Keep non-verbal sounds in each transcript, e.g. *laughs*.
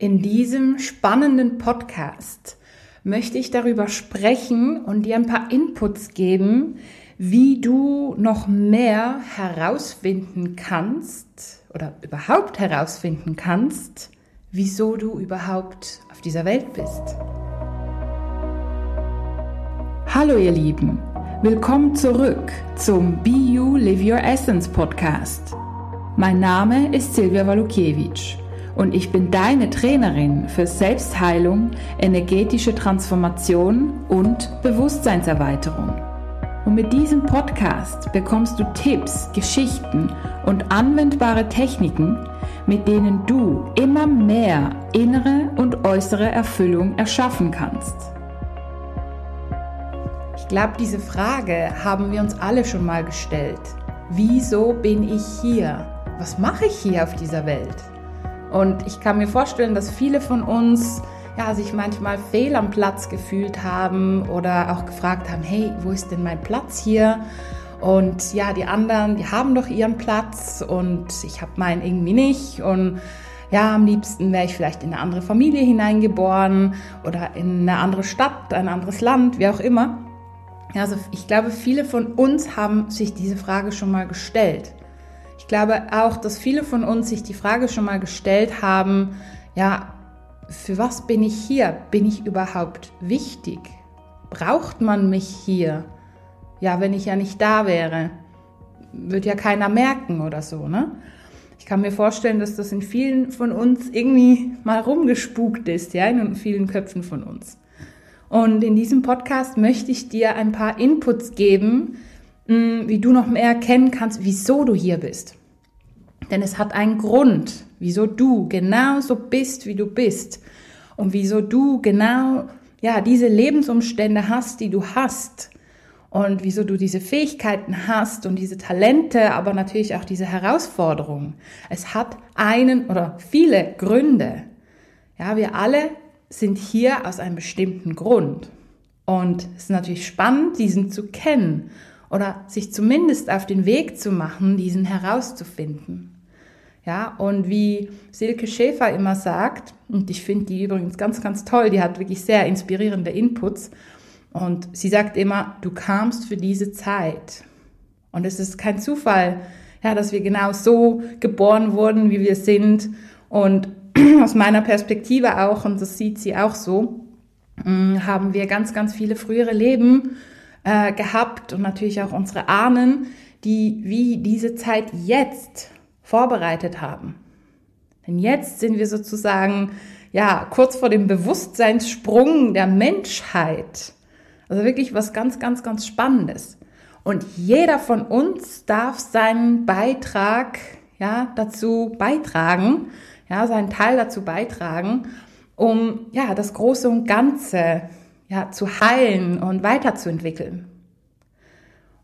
In diesem spannenden Podcast möchte ich darüber sprechen und dir ein paar Inputs geben, wie du noch mehr herausfinden kannst oder überhaupt herausfinden kannst, wieso du überhaupt auf dieser Welt bist. Hallo ihr Lieben, willkommen zurück zum Be You Live Your Essence Podcast. Mein Name ist Silvia Walukiewicz und ich bin deine Trainerin für Selbstheilung, energetische Transformation und Bewusstseinserweiterung. Und mit diesem Podcast bekommst du Tipps, Geschichten und anwendbare Techniken, mit denen du immer mehr innere und äußere Erfüllung erschaffen kannst. Ich glaube, diese Frage haben wir uns alle schon mal gestellt. Wieso bin ich hier? Was mache ich hier auf dieser Welt? Und ich kann mir vorstellen, dass viele von uns ja, sich manchmal fehl am Platz gefühlt haben oder auch gefragt haben, hey, wo ist denn mein Platz hier? Und ja, die anderen, die haben doch ihren Platz und ich habe meinen irgendwie nicht. Und ja, am liebsten wäre ich vielleicht in eine andere Familie hineingeboren oder in eine andere Stadt, ein anderes Land, wie auch immer. Also ich glaube, viele von uns haben sich diese Frage schon mal gestellt. Ich glaube auch, dass viele von uns sich die Frage schon mal gestellt haben, ja, für was bin ich hier? Bin ich überhaupt wichtig? Braucht man mich hier? Ja, wenn ich ja nicht da wäre, würde ja keiner merken oder so, ne? Ich kann mir vorstellen, dass das in vielen von uns irgendwie mal rumgespukt ist, ja, in vielen Köpfen von uns. Und in diesem Podcast möchte ich dir ein paar Inputs geben, wie du noch mehr erkennen kannst, wieso du hier bist. Denn es hat einen Grund, wieso du genau so bist, wie du bist. Und wieso du genau, ja, diese Lebensumstände hast, die du hast. Und wieso du diese Fähigkeiten hast und diese Talente, aber natürlich auch diese Herausforderungen. Es hat einen oder viele Gründe. Ja, wir alle sind hier aus einem bestimmten Grund. Und es ist natürlich spannend, diesen zu kennen oder sich zumindest auf den Weg zu machen, diesen herauszufinden. Ja, und wie Silke Schäfer immer sagt, und ich finde die übrigens ganz, ganz toll, die hat wirklich sehr inspirierende Inputs, und sie sagt immer, du kamst für diese Zeit. Und es ist kein Zufall, ja, dass wir genau so geboren wurden, wie wir sind. Und *clears throat* aus meiner Perspektive auch, und das sieht sie auch so, mm, haben wir ganz, ganz viele frühere Leben äh, gehabt und natürlich auch unsere Ahnen, die wie diese Zeit jetzt vorbereitet haben. Denn jetzt sind wir sozusagen ja kurz vor dem Bewusstseinssprung der Menschheit. Also wirklich was ganz, ganz, ganz Spannendes. Und jeder von uns darf seinen Beitrag ja dazu beitragen, ja seinen Teil dazu beitragen, um ja das Große und Ganze ja, zu heilen und weiterzuentwickeln.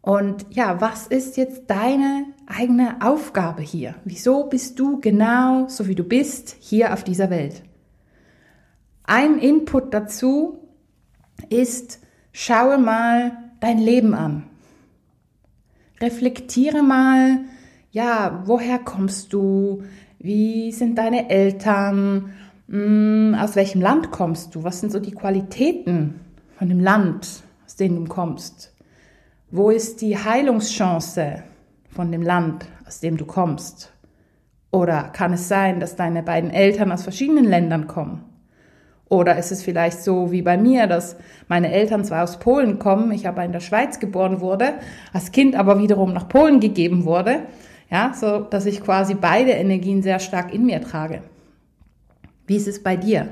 Und ja, was ist jetzt deine eigene Aufgabe hier? Wieso bist du genau so wie du bist hier auf dieser Welt? Ein Input dazu ist, schaue mal dein Leben an. Reflektiere mal, ja, woher kommst du? Wie sind deine Eltern? Hm, aus welchem Land kommst du? Was sind so die Qualitäten von dem Land, aus dem du kommst? Wo ist die Heilungschance von dem Land, aus dem du kommst? Oder kann es sein, dass deine beiden Eltern aus verschiedenen Ländern kommen? Oder ist es vielleicht so wie bei mir, dass meine Eltern zwar aus Polen kommen, ich aber in der Schweiz geboren wurde, als Kind aber wiederum nach Polen gegeben wurde, ja, so dass ich quasi beide Energien sehr stark in mir trage. Wie ist es bei dir?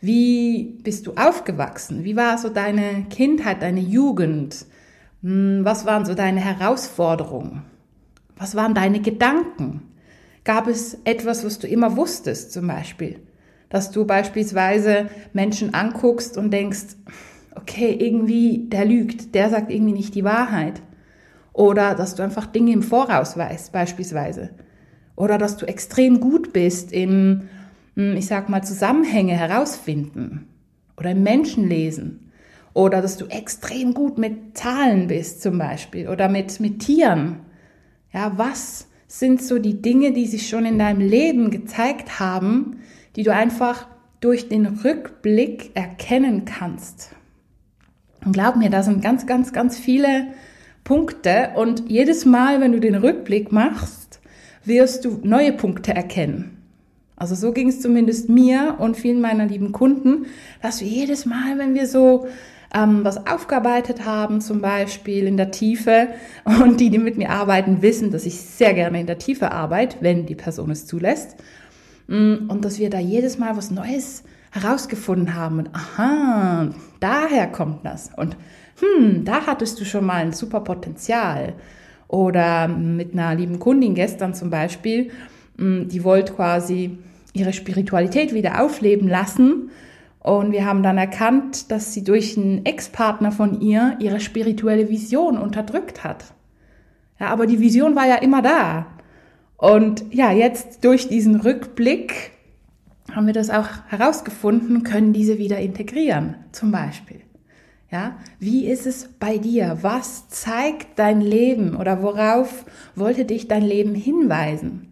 Wie bist du aufgewachsen? Wie war so deine Kindheit, deine Jugend? Hm, was waren so deine Herausforderungen? Was waren deine Gedanken? Gab es etwas, was du immer wusstest, zum Beispiel? Dass du beispielsweise Menschen anguckst und denkst, okay, irgendwie, der lügt, der sagt irgendwie nicht die Wahrheit. Oder dass du einfach Dinge im Voraus weißt, beispielsweise. Oder dass du extrem gut bist im ich sag mal, Zusammenhänge herausfinden oder Menschen lesen oder dass du extrem gut mit Zahlen bist zum Beispiel oder mit, mit Tieren. Ja, was sind so die Dinge, die sich schon in deinem Leben gezeigt haben, die du einfach durch den Rückblick erkennen kannst. Und glaub mir, da sind ganz, ganz, ganz viele Punkte und jedes Mal, wenn du den Rückblick machst, wirst du neue Punkte erkennen. Also so ging es zumindest mir und vielen meiner lieben Kunden, dass wir jedes Mal, wenn wir so ähm, was aufgearbeitet haben, zum Beispiel in der Tiefe, *laughs* und die, die mit mir arbeiten, wissen, dass ich sehr gerne in der Tiefe arbeite, wenn die Person es zulässt, mm, und dass wir da jedes Mal was Neues herausgefunden haben und aha, daher kommt das und hm, da hattest du schon mal ein super Potenzial. Oder mit einer lieben Kundin gestern zum Beispiel, die wollte quasi ihre Spiritualität wieder aufleben lassen. Und wir haben dann erkannt, dass sie durch einen Ex-Partner von ihr ihre spirituelle Vision unterdrückt hat. Ja, aber die Vision war ja immer da. Und ja, jetzt durch diesen Rückblick haben wir das auch herausgefunden, können diese wieder integrieren, zum Beispiel. Ja, wie ist es bei dir? Was zeigt dein Leben oder worauf wollte dich dein Leben hinweisen?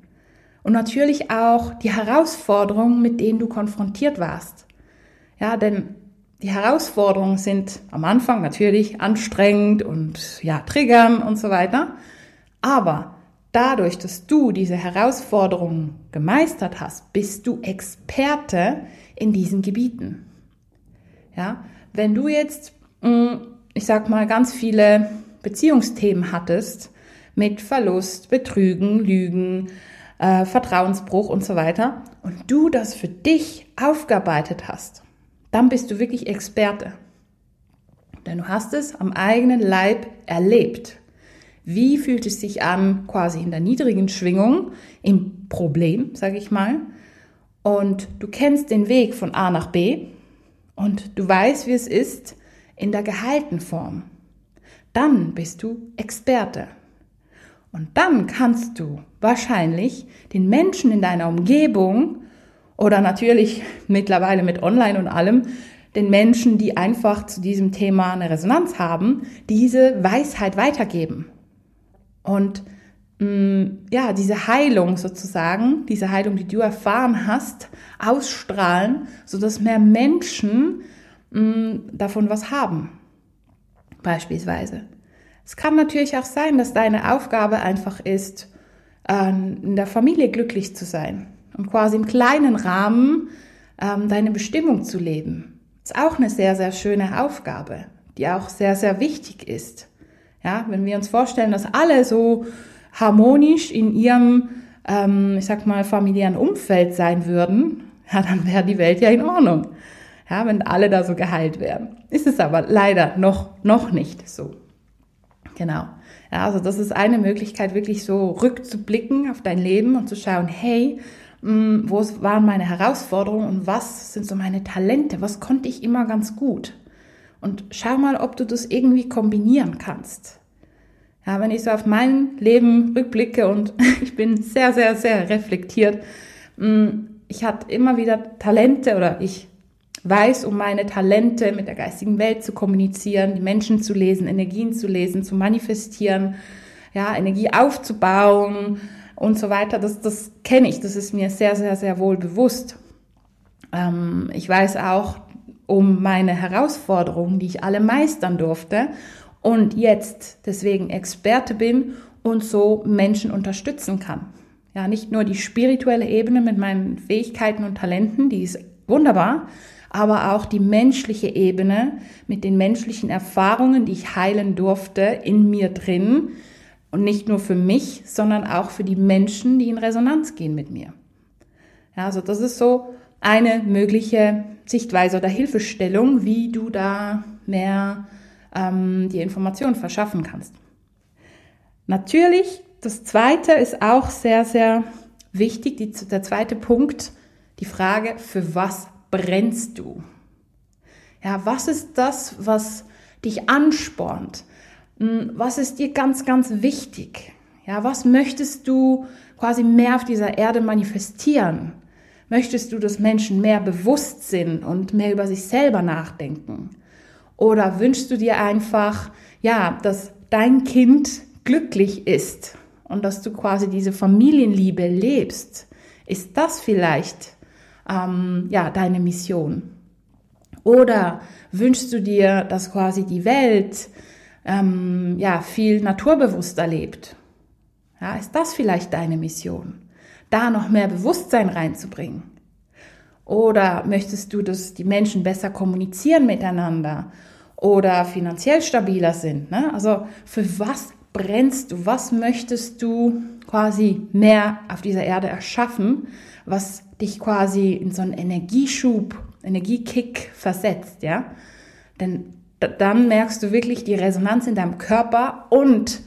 Und natürlich auch die Herausforderungen, mit denen du konfrontiert warst. Ja, denn die Herausforderungen sind am Anfang natürlich anstrengend und ja, triggern und so weiter. Aber dadurch, dass du diese Herausforderungen gemeistert hast, bist du Experte in diesen Gebieten. Ja, wenn du jetzt Mm, ich sag mal, ganz viele Beziehungsthemen hattest mit Verlust, Betrügen, Lügen, äh, Vertrauensbruch und so weiter und du das für dich aufgearbeitet hast, dann bist du wirklich Experte. Denn du hast es am eigenen Leib erlebt. Wie fühlt es sich an, quasi in der niedrigen Schwingung, im Problem, sage ich mal. Und du kennst den Weg von A nach B und du weißt, wie es ist, in der geheilten Form. Dann bist du Experte. Und dann kannst du wahrscheinlich den Menschen in deiner Umgebung oder natürlich mittlerweile mit Online und allem, den Menschen, die einfach zu diesem Thema eine Resonanz haben, diese Weisheit weitergeben. Und mh, mm, ja, diese Heilung sozusagen, diese Heilung, die du erfahren hast, ausstrahlen, sodass mehr Menschen mh, davon was haben. Beispielsweise. Es kann natürlich auch sein, dass deine Aufgabe einfach ist, ähm, in der Familie glücklich zu sein und quasi im kleinen Rahmen ähm, deine Bestimmung zu leben. Ist auch eine sehr, sehr schöne Aufgabe, die auch sehr, sehr wichtig ist. Ja, wenn wir uns vorstellen, dass alle so harmonisch in ihrem, ähm, ich sag mal, familiären Umfeld sein würden, ja, dann wäre die Welt ja in Ordnung ja, wenn alle da so geheilt werden. Ist es aber leider noch, noch nicht so. Genau. Ja, also das ist eine Möglichkeit, wirklich so rückzublicken auf dein Leben und zu schauen, hey, hm, wo waren meine Herausforderungen und was sind so meine Talente? Was konnte ich immer ganz gut? Und schau mal, ob du das irgendwie kombinieren kannst. Ja, wenn ich so auf mein Leben rückblicke und *laughs* ich bin sehr, sehr, sehr reflektiert, hm, ich hatte immer wieder Talente oder ich weiß um meine Talente mit der geistigen Welt zu kommunizieren, die Menschen zu lesen, Energien zu lesen, zu manifestieren, ja, Energie aufzubauen und so weiter. Das, das kenne ich, das ist mir sehr, sehr, sehr wohl bewusst. Ähm, ich weiß auch um meine Herausforderungen, die ich alle meistern durfte und jetzt deswegen Experte bin und so Menschen unterstützen kann. Ja, nicht nur die spirituelle Ebene mit meinen Fähigkeiten und Talenten, die ist wunderbar, aber auch die menschliche Ebene mit den menschlichen Erfahrungen, die ich heilen durfte, in mir drin. Und nicht nur für mich, sondern auch für die Menschen, die in Resonanz gehen mit mir. Ja, also das ist so eine mögliche Sichtweise oder Hilfestellung, wie du da mehr ähm, die Informationen verschaffen kannst. Natürlich, das zweite ist auch sehr, sehr wichtig, die, der zweite Punkt, die Frage, für was brennst du? Ja, was ist das, was dich anspornt? Hm, was ist dir ganz, ganz wichtig? Ja, was möchtest du quasi mehr auf dieser Erde manifestieren? Möchtest du, dass Menschen mehr bewusst sind und mehr über sich selber nachdenken? Oder wünschst du dir einfach, ja, dass dein Kind glücklich ist und dass du quasi diese Familienliebe lebst? Ist das vielleicht ähm, ja, deine Mission? Oder wünschst du dir, dass quasi die Welt ähm, ja, viel naturbewusster lebt? Ja, ist das vielleicht deine Mission? Da noch mehr Bewusstsein reinzubringen? Oder möchtest du, dass die Menschen besser kommunizieren miteinander oder finanziell stabiler sind? Ne? Also für was brennst du? Was möchtest du quasi mehr auf dieser Erde erschaffen, was dich quasi in so einen Energieschub, Energiekick versetzt, ja? Denn dann merkst du wirklich die Resonanz in deinem Körper und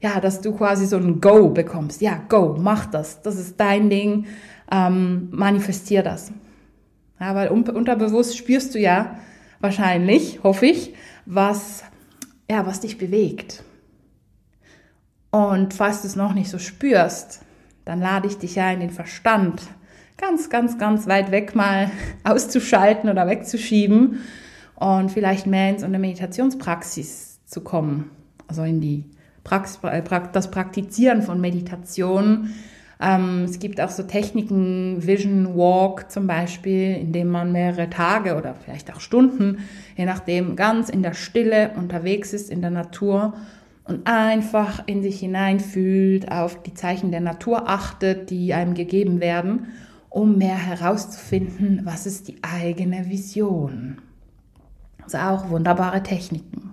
ja, dass du quasi so ein Go bekommst. Ja, Go, mach das. Das ist dein Ding. Ähm, manifestier das. Ja, weil unterbewusst spürst du ja wahrscheinlich, hoffe ich, was, ja, was dich bewegt. Und falls du es noch nicht so spürst, dann lade ich dich ja in den Verstand ganz, ganz, ganz weit weg mal *laughs* auszuschalten oder wegzuschieben und vielleicht mehr in so Meditationspraxis zu kommen. Also in die Prax äh, das Praktizieren von Meditation. Ähm, es gibt auch so Techniken, Vision Walk zum Beispiel, in dem man mehrere Tage oder vielleicht auch Stunden, je nachdem, ganz in der Stille unterwegs ist in der Natur und einfach in sich hineinfühlt, auf die Zeichen der Natur achtet, die einem gegeben werden, um mehr herauszufinden, was ist die eigene Vision. Also auch wunderbare Techniken.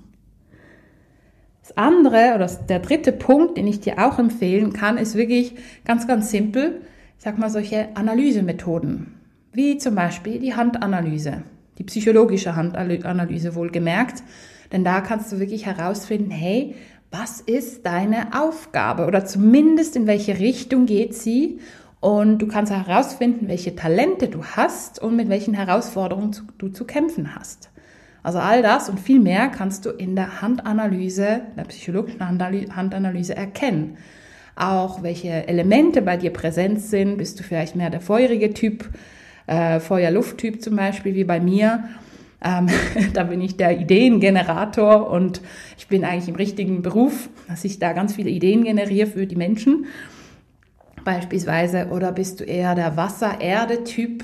Das andere oder der dritte Punkt, den ich dir auch empfehlen kann, ist wirklich ganz, ganz simpel. Ich sag mal solche Analysemethoden, wie zum Beispiel die Handanalyse, die psychologische Handanalyse wohlgemerkt. Denn da kannst du wirklich herausfinden, hey, was ist deine Aufgabe oder zumindest in welche Richtung geht sie und du kannst herausfinden, welche Talente du hast und mit welchen Herausforderungen du zu kämpfen hast. Also all das und viel mehr kannst du in der Handanalyse, der psychologischen Handanalyse erkennen. Auch welche Elemente bei dir präsent sind. Bist du vielleicht mehr der feurige Typ, äh, Feuer-Luft-Typ zum Beispiel, wie bei mir? Ähm, *laughs* da bin ich der Ideengenerator und ich bin eigentlich im richtigen Beruf, dass ich da ganz viele Ideen generiere für die Menschen. Beispielsweise, oder bist du eher der Wasser-Erde-Typ?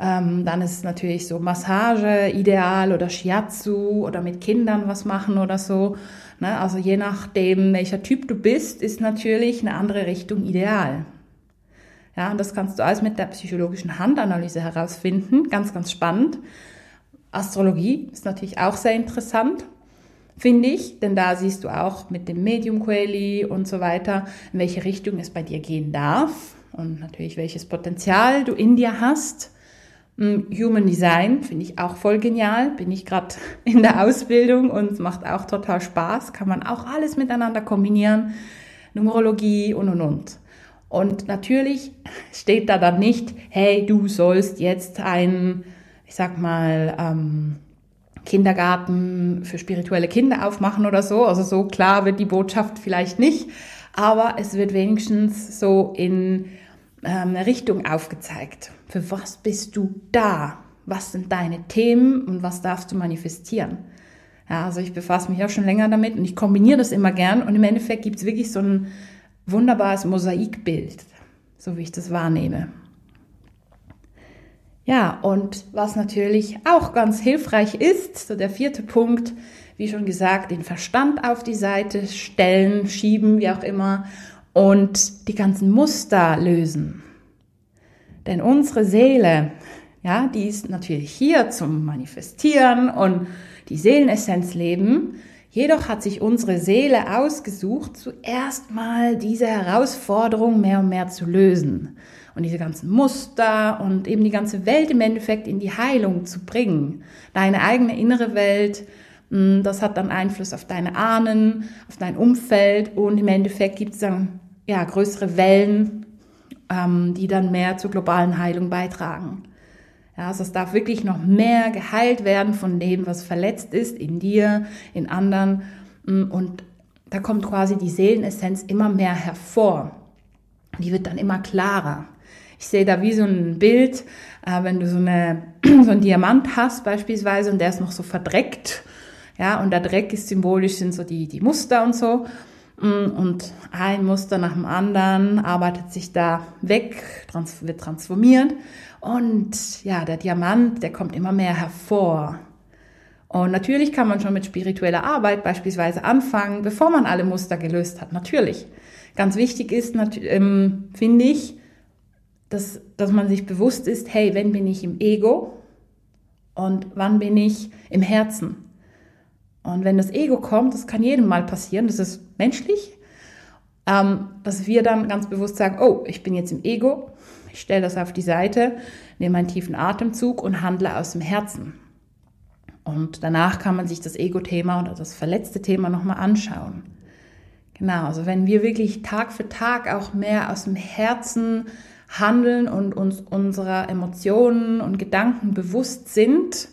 Ähm, dann ist es natürlich so Massage ideal oder Shiatsu oder mit Kindern was machen oder so. Ne? Also je nachdem, welcher Typ du bist, ist natürlich eine andere Richtung ideal. Ja, und das kannst du alles mit der psychologischen Handanalyse herausfinden. Ganz, ganz spannend. Astrologie ist natürlich auch sehr interessant, finde ich, denn da siehst du auch mit dem Medium Quelli und so weiter, in welche Richtung es bei dir gehen darf und natürlich welches Potenzial du in dir hast. Hm, Human Design finde ich auch voll genial, bin ich gerade *laughs* in der Ausbildung und macht auch total Spaß, kann man auch alles miteinander kombinieren, Numerologie und und und. Und natürlich steht da dann nicht, hey, du sollst jetzt ein ich sag mal, ähm, Kindergarten für spirituelle Kinder aufmachen oder so. Also so klar wird die Botschaft vielleicht nicht, aber es wird wenigstens so in ähm, Richtung aufgezeigt. Für was bist du da? Was sind deine Themen und was darfst du manifestieren? Ja, also ich befasse mich auch schon länger damit und ich kombiniere das immer gern und im Endeffekt gibt es wirklich so ein wunderbares Mosaikbild, so wie ich das wahrnehme. Ja, und was natürlich auch ganz hilfreich ist, so der vierte Punkt, wie schon gesagt, den Verstand auf die Seite stellen, schieben, wie auch immer, und die ganzen Muster lösen. Denn unsere Seele, ja, die ist natürlich hier zum Manifestieren und die Seelenessenz leben. Jedoch hat sich unsere Seele ausgesucht, zuerst mal diese Herausforderung mehr und mehr zu lösen und diese ganzen Muster und eben die ganze Welt im Endeffekt in die Heilung zu bringen. Deine eigene innere Welt, hm, das hat dann Einfluss auf deine Ahnen, auf dein Umfeld und im Endeffekt gibt es dann ja, größere Wellen, ähm, die dann mehr zur globalen Heilung beitragen. Ja, also es darf wirklich noch mehr geheilt werden von dem, was verletzt ist in dir, in anderen. Hm, und da kommt quasi die Seelenessenz immer mehr hervor. Die wird dann immer klarer. Ich sehe da wie so ein Bild, äh, wenn du so, eine, *clears throat* so einen Diamant hast beispielsweise und der ist noch so verdreckt. Ja, und der Dreck ist symbolisch, sind so die, die Muster und so. Mm, und ein Muster nach dem anderen arbeitet sich da weg, trans wird transformiert. Und ja, der Diamant, der kommt immer mehr hervor. Und natürlich kann man schon mit spiritueller Arbeit beispielsweise anfangen, bevor man alle Muster gelöst hat. Natürlich. Ganz wichtig ist, ähm, finde ich, dass, dass man sich bewusst ist, hey, wenn bin ich im Ego und wann bin ich im Herzen? Und wenn das Ego kommt, das kann jedem mal passieren, das ist menschlich, ähm, dass wir dann ganz bewusst sagen, oh, ich bin jetzt im Ego, ich stelle das auf die Seite, nehme einen tiefen Atemzug und handle aus dem Herzen. Und danach kann man sich das Ego-Thema oder das verletzte Thema nochmal anschauen. Genau, also wenn wir wirklich Tag für Tag auch mehr aus dem Herzen handeln und uns unserer Emotionen und Gedanken bewusst sind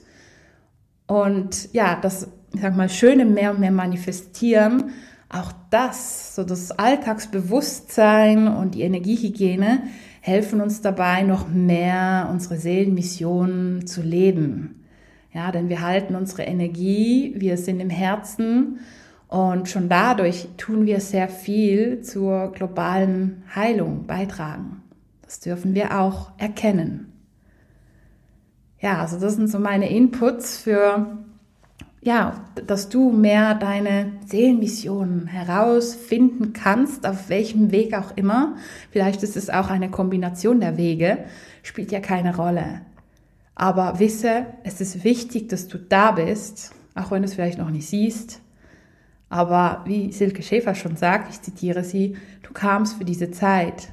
und ja, das, ich sag mal, Schöne mehr und mehr manifestieren, auch das, so das Alltagsbewusstsein und die Energiehygiene helfen uns dabei, noch mehr unsere Seelenmission zu leben. Ja, denn wir halten unsere Energie, wir sind im Herzen und schon dadurch tun wir sehr viel zur globalen Heilung beitragen. Das dürfen wir auch erkennen. Ja, also das sind so meine Inputs für ja, dass du mehr deine Seelenmission herausfinden kannst, auf welchem Weg auch immer. Vielleicht ist es auch eine Kombination der Wege, spielt ja keine Rolle. Aber wisse, es ist wichtig, dass du da bist, auch wenn du es vielleicht noch nicht siehst. Aber wie Silke Schäfer schon sagt, ich zitiere sie, du kamst für diese Zeit.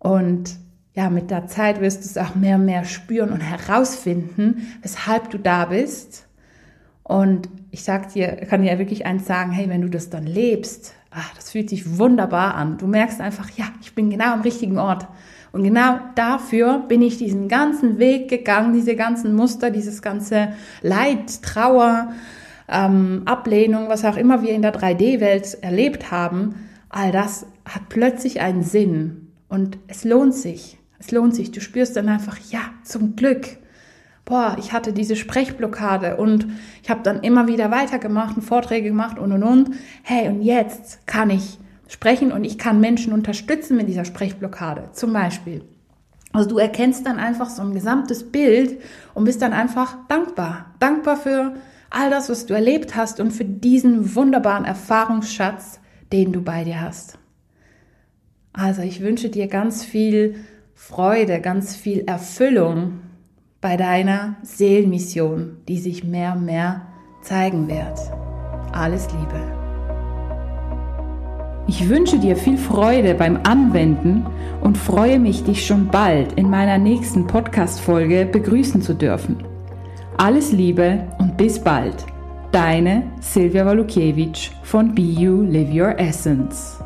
Und ja, mit der Zeit wirst du es auch mehr und mehr spüren und herausfinden, weshalb du da bist und ich sag dir, kann dir wirklich eins sagen, hey, wenn du das dann lebst, ach, das fühlt sich wunderbar an. Du merkst einfach, ja, ich bin genau am richtigen Ort. Und genau dafür bin ich diesen ganzen Weg gegangen, diese ganzen Muster, dieses ganze Leid, Trauer, ähm, Ablehnung, was auch immer wir in der 3D-Welt erlebt haben, all das hat plötzlich einen Sinn. Und es lohnt sich. Es lohnt sich. Du spürst dann einfach, ja, zum Glück boah, ich hatte diese Sprechblockade und ich habe dann immer wieder weitergemacht und Vorträge gemacht und und und. Hey, und jetzt kann ich sprechen und ich kann Menschen unterstützen mit dieser Sprechblockade, zum Beispiel. Also du erkennst dann einfach so ein gesamtes Bild und bist dann einfach dankbar. Dankbar für all das, was du erlebt hast und für diesen wunderbaren Erfahrungsschatz, den du bei dir hast. Also ich wünsche dir ganz viel Freude, ganz viel Erfüllung bei deiner Seelenmission, die sich mehr und mehr zeigen wird. Alles Liebe. Ich wünsche dir viel Freude beim Anwenden und freue mich, dich schon bald in meiner nächsten Podcast-Folge begrüßen zu dürfen. Alles Liebe und bis bald. Deine Silvia Walukiewicz von Be You Live Your Essence.